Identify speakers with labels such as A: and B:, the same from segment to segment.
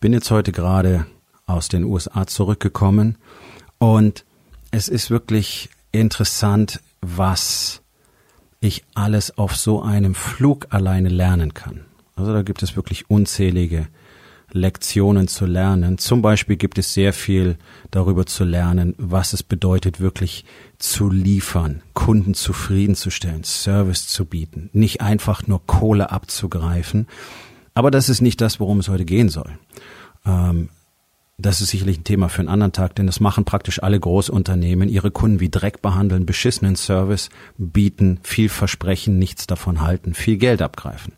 A: Bin jetzt heute gerade aus den USA zurückgekommen und es ist wirklich interessant, was ich alles auf so einem Flug alleine lernen kann. Also da gibt es wirklich unzählige Lektionen zu lernen. Zum Beispiel gibt es sehr viel darüber zu lernen, was es bedeutet, wirklich zu liefern, Kunden zufriedenzustellen, Service zu bieten, nicht einfach nur Kohle abzugreifen. Aber das ist nicht das, worum es heute gehen soll. Ähm, das ist sicherlich ein Thema für einen anderen Tag, denn das machen praktisch alle Großunternehmen, ihre Kunden wie Dreck behandeln, beschissenen Service bieten, viel versprechen, nichts davon halten, viel Geld abgreifen.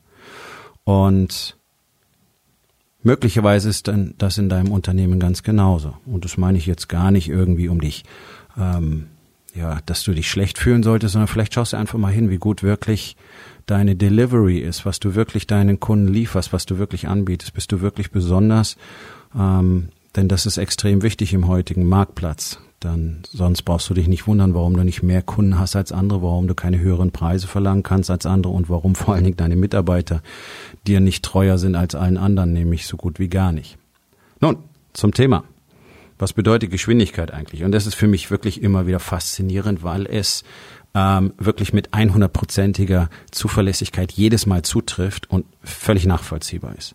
A: Und möglicherweise ist dann das in deinem Unternehmen ganz genauso. Und das meine ich jetzt gar nicht irgendwie um dich, ähm, ja, dass du dich schlecht fühlen solltest, sondern vielleicht schaust du einfach mal hin, wie gut wirklich deine Delivery ist, was du wirklich deinen Kunden lieferst, was du wirklich anbietest. Bist du wirklich besonders? Ähm, denn das ist extrem wichtig im heutigen Marktplatz. Dann sonst brauchst du dich nicht wundern, warum du nicht mehr Kunden hast als andere, warum du keine höheren Preise verlangen kannst als andere und warum vor allen Dingen deine Mitarbeiter dir nicht treuer sind als allen anderen, nämlich so gut wie gar nicht. Nun, zum Thema. Was bedeutet Geschwindigkeit eigentlich? Und das ist für mich wirklich immer wieder faszinierend, weil es ähm, wirklich mit 100%iger Zuverlässigkeit jedes Mal zutrifft und völlig nachvollziehbar ist.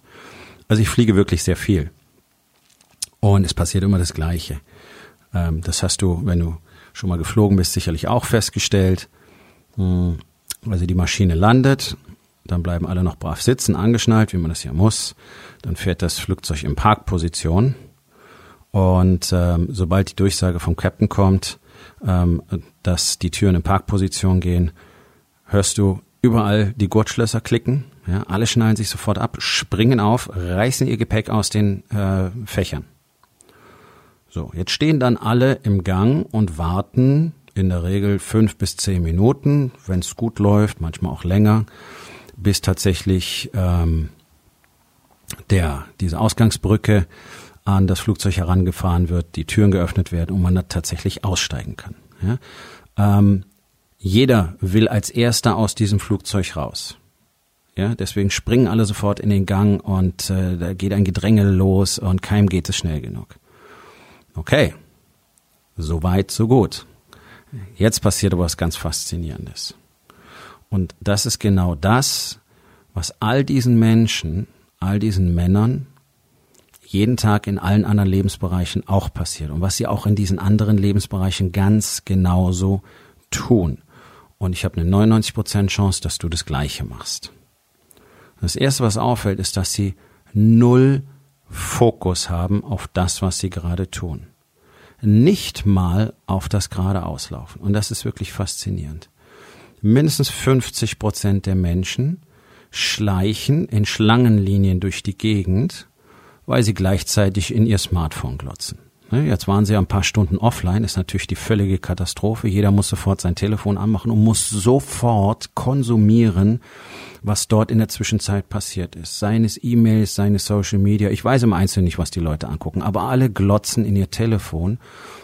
A: Also ich fliege wirklich sehr viel. Und es passiert immer das Gleiche. Ähm, das hast du, wenn du schon mal geflogen bist, sicherlich auch festgestellt. Hm, also die Maschine landet, dann bleiben alle noch brav sitzen, angeschnallt, wie man das ja muss. Dann fährt das Flugzeug in Parkposition. Und ähm, sobald die Durchsage vom Captain kommt, ähm, dass die Türen in Parkposition gehen, hörst du überall die Gurtschlösser klicken. Ja, alle schnallen sich sofort ab, springen auf, reißen ihr Gepäck aus den äh, Fächern. So, jetzt stehen dann alle im Gang und warten in der Regel fünf bis zehn Minuten, wenn es gut läuft, manchmal auch länger, bis tatsächlich ähm, der diese Ausgangsbrücke an das Flugzeug herangefahren wird, die Türen geöffnet werden und man da tatsächlich aussteigen kann. Ja? Ähm, jeder will als erster aus diesem Flugzeug raus. Ja, deswegen springen alle sofort in den Gang und äh, da geht ein Gedränge los und keinem geht es schnell genug. Okay, so weit, so gut. Jetzt passiert aber was ganz Faszinierendes. Und das ist genau das, was all diesen Menschen, all diesen Männern jeden Tag in allen anderen Lebensbereichen auch passiert und was sie auch in diesen anderen Lebensbereichen ganz genauso tun. Und ich habe eine 99% Chance, dass du das Gleiche machst. Das Erste, was auffällt, ist, dass sie null Fokus haben auf das, was sie gerade tun. Nicht mal auf das gerade Auslaufen. Und das ist wirklich faszinierend. Mindestens 50 Prozent der Menschen schleichen in Schlangenlinien durch die Gegend weil sie gleichzeitig in ihr Smartphone glotzen. Ne, jetzt waren sie ein paar Stunden offline, ist natürlich die völlige Katastrophe. Jeder muss sofort sein Telefon anmachen und muss sofort konsumieren, was dort in der Zwischenzeit passiert ist. Seines E-Mails, seine Social Media. Ich weiß im Einzelnen nicht, was die Leute angucken, aber alle glotzen in ihr Telefon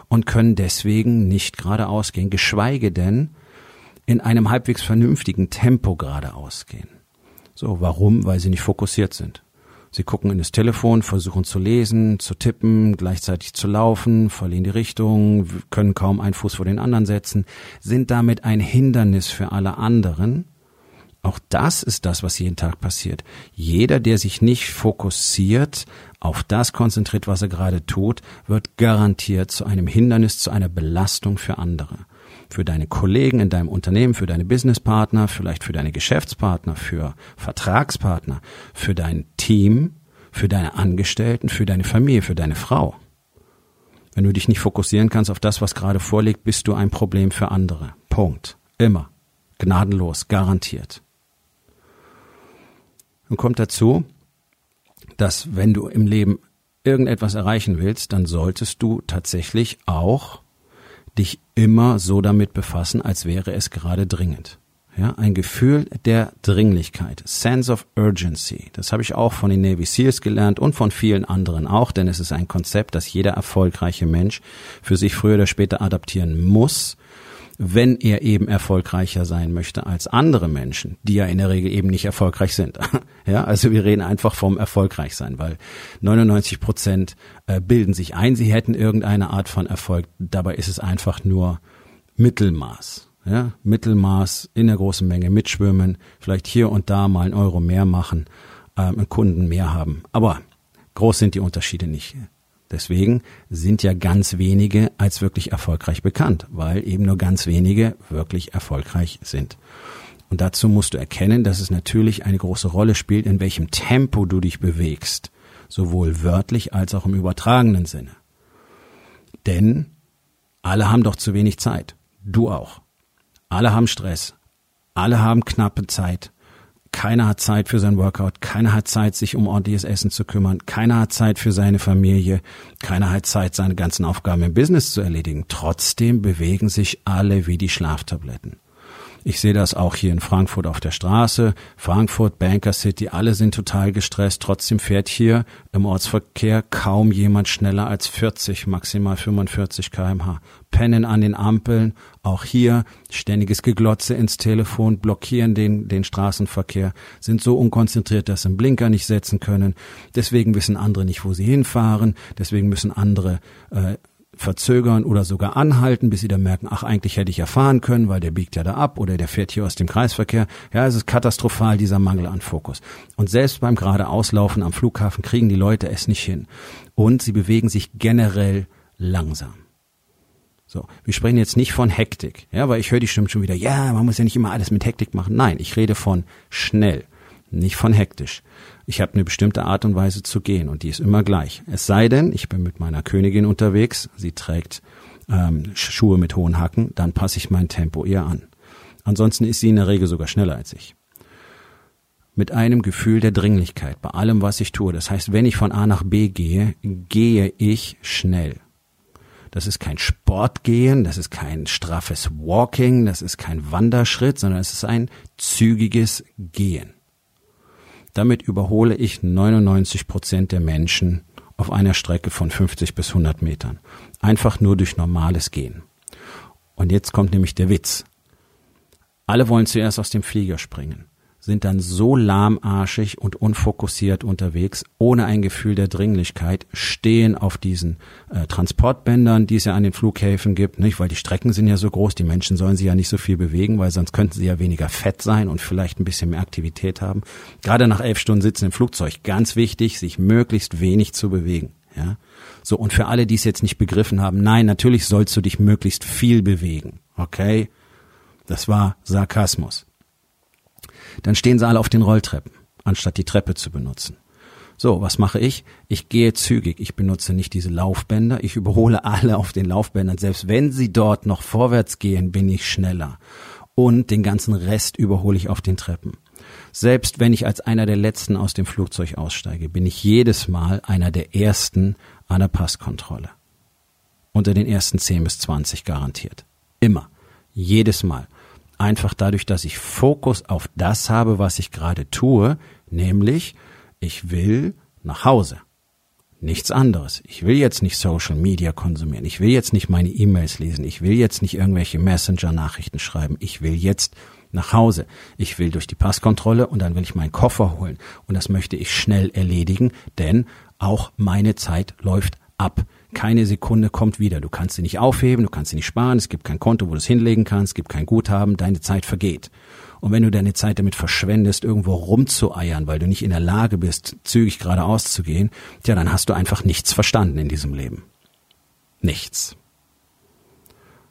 A: und können deswegen nicht geradeaus gehen, geschweige denn in einem halbwegs vernünftigen Tempo geradeaus gehen. So, warum? Weil sie nicht fokussiert sind. Sie gucken in das Telefon, versuchen zu lesen, zu tippen, gleichzeitig zu laufen, verlieren die Richtung, können kaum einen Fuß vor den anderen setzen, sind damit ein Hindernis für alle anderen. Auch das ist das, was jeden Tag passiert. Jeder, der sich nicht fokussiert, auf das konzentriert, was er gerade tut, wird garantiert zu einem Hindernis, zu einer Belastung für andere für deine Kollegen in deinem Unternehmen, für deine Businesspartner, vielleicht für deine Geschäftspartner, für Vertragspartner, für dein Team, für deine Angestellten, für deine Familie, für deine Frau. Wenn du dich nicht fokussieren kannst auf das, was gerade vorliegt, bist du ein Problem für andere. Punkt. Immer. Gnadenlos, garantiert. Und kommt dazu, dass wenn du im Leben irgendetwas erreichen willst, dann solltest du tatsächlich auch dich immer so damit befassen, als wäre es gerade dringend. Ja, ein Gefühl der Dringlichkeit, Sense of Urgency. Das habe ich auch von den Navy SEALs gelernt und von vielen anderen auch, denn es ist ein Konzept, das jeder erfolgreiche Mensch für sich früher oder später adaptieren muss, wenn er eben erfolgreicher sein möchte als andere Menschen, die ja in der Regel eben nicht erfolgreich sind. ja, also wir reden einfach vom erfolgreich sein, weil 99 Prozent äh, bilden sich ein, sie hätten irgendeine Art von Erfolg. Dabei ist es einfach nur Mittelmaß. Ja, Mittelmaß in der großen Menge mitschwimmen, vielleicht hier und da mal einen Euro mehr machen, ähm, einen Kunden mehr haben. Aber groß sind die Unterschiede nicht. Deswegen sind ja ganz wenige als wirklich erfolgreich bekannt, weil eben nur ganz wenige wirklich erfolgreich sind. Und dazu musst du erkennen, dass es natürlich eine große Rolle spielt, in welchem Tempo du dich bewegst, sowohl wörtlich als auch im übertragenen Sinne. Denn alle haben doch zu wenig Zeit. Du auch. Alle haben Stress. Alle haben knappe Zeit. Keiner hat Zeit für sein Workout, keiner hat Zeit, sich um ordentliches Essen zu kümmern, keiner hat Zeit für seine Familie, keiner hat Zeit, seine ganzen Aufgaben im Business zu erledigen. Trotzdem bewegen sich alle wie die Schlaftabletten. Ich sehe das auch hier in Frankfurt auf der Straße. Frankfurt, Banker City, alle sind total gestresst. Trotzdem fährt hier im Ortsverkehr kaum jemand schneller als 40, maximal 45 kmh. Pennen an den Ampeln, auch hier ständiges Geglotze ins Telefon, blockieren den, den Straßenverkehr, sind so unkonzentriert, dass sie einen Blinker nicht setzen können. Deswegen wissen andere nicht, wo sie hinfahren. Deswegen müssen andere äh, verzögern oder sogar anhalten, bis sie dann merken, ach, eigentlich hätte ich ja fahren können, weil der biegt ja da ab oder der fährt hier aus dem Kreisverkehr. Ja, es ist katastrophal, dieser Mangel an Fokus. Und selbst beim geradeauslaufen am Flughafen kriegen die Leute es nicht hin. Und sie bewegen sich generell langsam. So, wir sprechen jetzt nicht von Hektik, ja, weil ich höre die Stimmen schon wieder, ja, man muss ja nicht immer alles mit Hektik machen. Nein, ich rede von schnell, nicht von hektisch. Ich habe eine bestimmte Art und Weise zu gehen und die ist immer gleich. Es sei denn, ich bin mit meiner Königin unterwegs, sie trägt ähm, Schuhe mit hohen Hacken, dann passe ich mein Tempo ihr an. Ansonsten ist sie in der Regel sogar schneller als ich. Mit einem Gefühl der Dringlichkeit bei allem, was ich tue. Das heißt, wenn ich von A nach B gehe, gehe ich schnell. Das ist kein Sportgehen, das ist kein straffes Walking, das ist kein Wanderschritt, sondern es ist ein zügiges Gehen. Damit überhole ich 99 Prozent der Menschen auf einer Strecke von 50 bis 100 Metern. Einfach nur durch normales Gehen. Und jetzt kommt nämlich der Witz. Alle wollen zuerst aus dem Flieger springen sind dann so lahmarschig und unfokussiert unterwegs, ohne ein Gefühl der Dringlichkeit, stehen auf diesen äh, Transportbändern, die es ja an den Flughäfen gibt, nicht? weil die Strecken sind ja so groß, die Menschen sollen sich ja nicht so viel bewegen, weil sonst könnten sie ja weniger fett sein und vielleicht ein bisschen mehr Aktivität haben. Gerade nach elf Stunden sitzen im Flugzeug, ganz wichtig, sich möglichst wenig zu bewegen. Ja, so und für alle, die es jetzt nicht begriffen haben, nein, natürlich sollst du dich möglichst viel bewegen. Okay, das war Sarkasmus. Dann stehen sie alle auf den Rolltreppen, anstatt die Treppe zu benutzen. So, was mache ich? Ich gehe zügig. Ich benutze nicht diese Laufbänder. Ich überhole alle auf den Laufbändern. Selbst wenn sie dort noch vorwärts gehen, bin ich schneller. Und den ganzen Rest überhole ich auf den Treppen. Selbst wenn ich als einer der Letzten aus dem Flugzeug aussteige, bin ich jedes Mal einer der Ersten an der Passkontrolle. Unter den ersten 10 bis 20 garantiert. Immer. Jedes Mal einfach dadurch, dass ich Fokus auf das habe, was ich gerade tue, nämlich ich will nach Hause. Nichts anderes. Ich will jetzt nicht Social Media konsumieren. Ich will jetzt nicht meine E-Mails lesen. Ich will jetzt nicht irgendwelche Messenger-Nachrichten schreiben. Ich will jetzt nach Hause. Ich will durch die Passkontrolle und dann will ich meinen Koffer holen. Und das möchte ich schnell erledigen, denn auch meine Zeit läuft ab. Keine Sekunde kommt wieder. Du kannst sie nicht aufheben, du kannst sie nicht sparen, es gibt kein Konto, wo du es hinlegen kannst, es gibt kein Guthaben, deine Zeit vergeht. Und wenn du deine Zeit damit verschwendest, irgendwo rumzueiern, weil du nicht in der Lage bist, zügig geradeaus zu gehen, ja, dann hast du einfach nichts verstanden in diesem Leben. Nichts.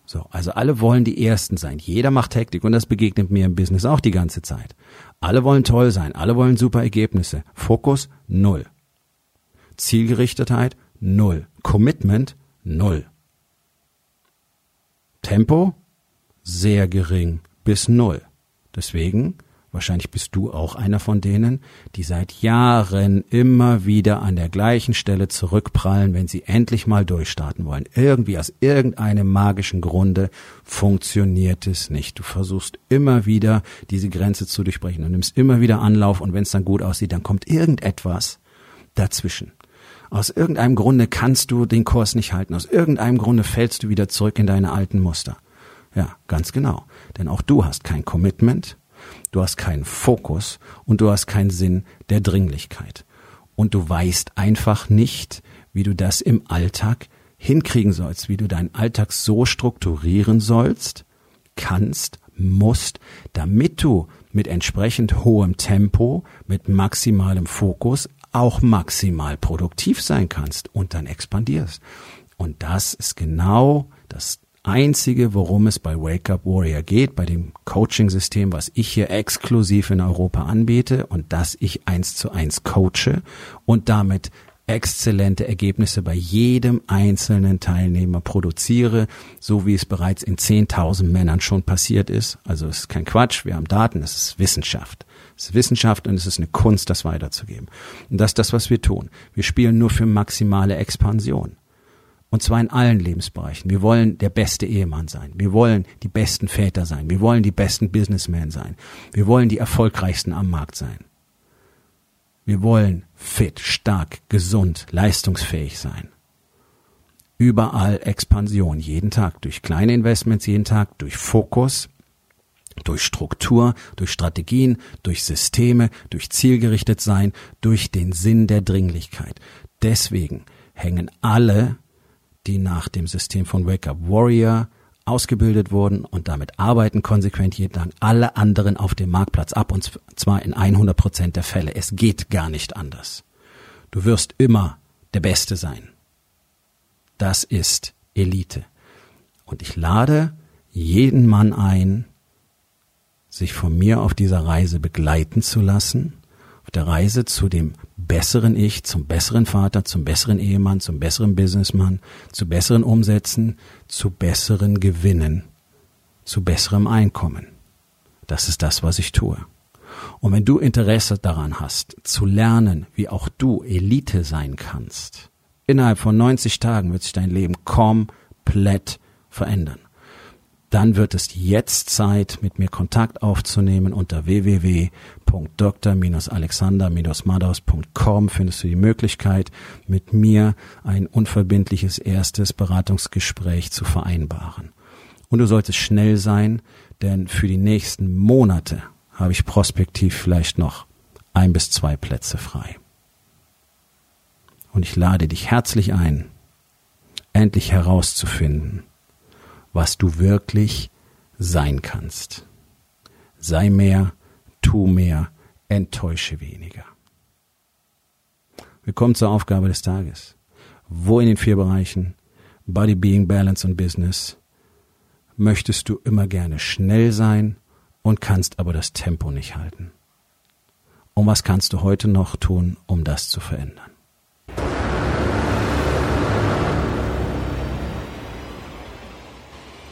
A: So, also alle wollen die Ersten sein. Jeder macht Hektik und das begegnet mir im Business auch die ganze Zeit. Alle wollen toll sein, alle wollen super Ergebnisse. Fokus null. Zielgerichtetheit null. Commitment null. Tempo sehr gering bis null. Deswegen Wahrscheinlich bist du auch einer von denen, die seit Jahren immer wieder an der gleichen Stelle zurückprallen, wenn sie endlich mal durchstarten wollen. Irgendwie aus irgendeinem magischen Grunde funktioniert es nicht. Du versuchst immer wieder diese Grenze zu durchbrechen und nimmst immer wieder Anlauf und wenn es dann gut aussieht, dann kommt irgendetwas dazwischen. Aus irgendeinem Grunde kannst du den Kurs nicht halten. Aus irgendeinem Grunde fällst du wieder zurück in deine alten Muster. Ja, ganz genau. Denn auch du hast kein Commitment, du hast keinen Fokus und du hast keinen Sinn der Dringlichkeit. Und du weißt einfach nicht, wie du das im Alltag hinkriegen sollst, wie du deinen Alltag so strukturieren sollst, kannst, musst, damit du mit entsprechend hohem Tempo, mit maximalem Fokus auch maximal produktiv sein kannst und dann expandierst. Und das ist genau das einzige, worum es bei Wake Up Warrior geht, bei dem Coaching-System, was ich hier exklusiv in Europa anbiete und das ich eins zu eins coache und damit exzellente Ergebnisse bei jedem einzelnen Teilnehmer produziere, so wie es bereits in 10.000 Männern schon passiert ist. Also es ist kein Quatsch, wir haben Daten, es ist Wissenschaft. Es ist Wissenschaft und es ist eine Kunst, das weiterzugeben. Und das ist das, was wir tun. Wir spielen nur für maximale Expansion. Und zwar in allen Lebensbereichen. Wir wollen der beste Ehemann sein. Wir wollen die besten Väter sein. Wir wollen die besten Businessmen sein. Wir wollen die erfolgreichsten am Markt sein. Wir wollen fit, stark, gesund, leistungsfähig sein. Überall Expansion, jeden Tag, durch kleine Investments jeden Tag, durch Fokus, durch Struktur, durch Strategien, durch Systeme, durch zielgerichtet sein, durch den Sinn der Dringlichkeit. Deswegen hängen alle die nach dem System von Wake Up Warrior ausgebildet wurden und damit arbeiten konsequent jeden Tag alle anderen auf dem Marktplatz ab und zwar in 100 Prozent der Fälle. Es geht gar nicht anders. Du wirst immer der Beste sein. Das ist Elite. Und ich lade jeden Mann ein, sich von mir auf dieser Reise begleiten zu lassen, auf der Reise zu dem besseren Ich, zum besseren Vater, zum besseren Ehemann, zum besseren Businessmann, zu besseren Umsätzen, zu besseren Gewinnen, zu besserem Einkommen. Das ist das, was ich tue. Und wenn du Interesse daran hast, zu lernen, wie auch du Elite sein kannst, innerhalb von 90 Tagen wird sich dein Leben komplett verändern dann wird es jetzt Zeit, mit mir Kontakt aufzunehmen. Unter www.dr-alexander-madaus.com findest du die Möglichkeit, mit mir ein unverbindliches erstes Beratungsgespräch zu vereinbaren. Und du solltest schnell sein, denn für die nächsten Monate habe ich prospektiv vielleicht noch ein bis zwei Plätze frei. Und ich lade dich herzlich ein, endlich herauszufinden, was du wirklich sein kannst. Sei mehr, tu mehr, enttäusche weniger. Wir kommen zur Aufgabe des Tages. Wo in den vier Bereichen Body, Being, Balance und Business möchtest du immer gerne schnell sein und kannst aber das Tempo nicht halten? Und was kannst du heute noch tun, um das zu verändern?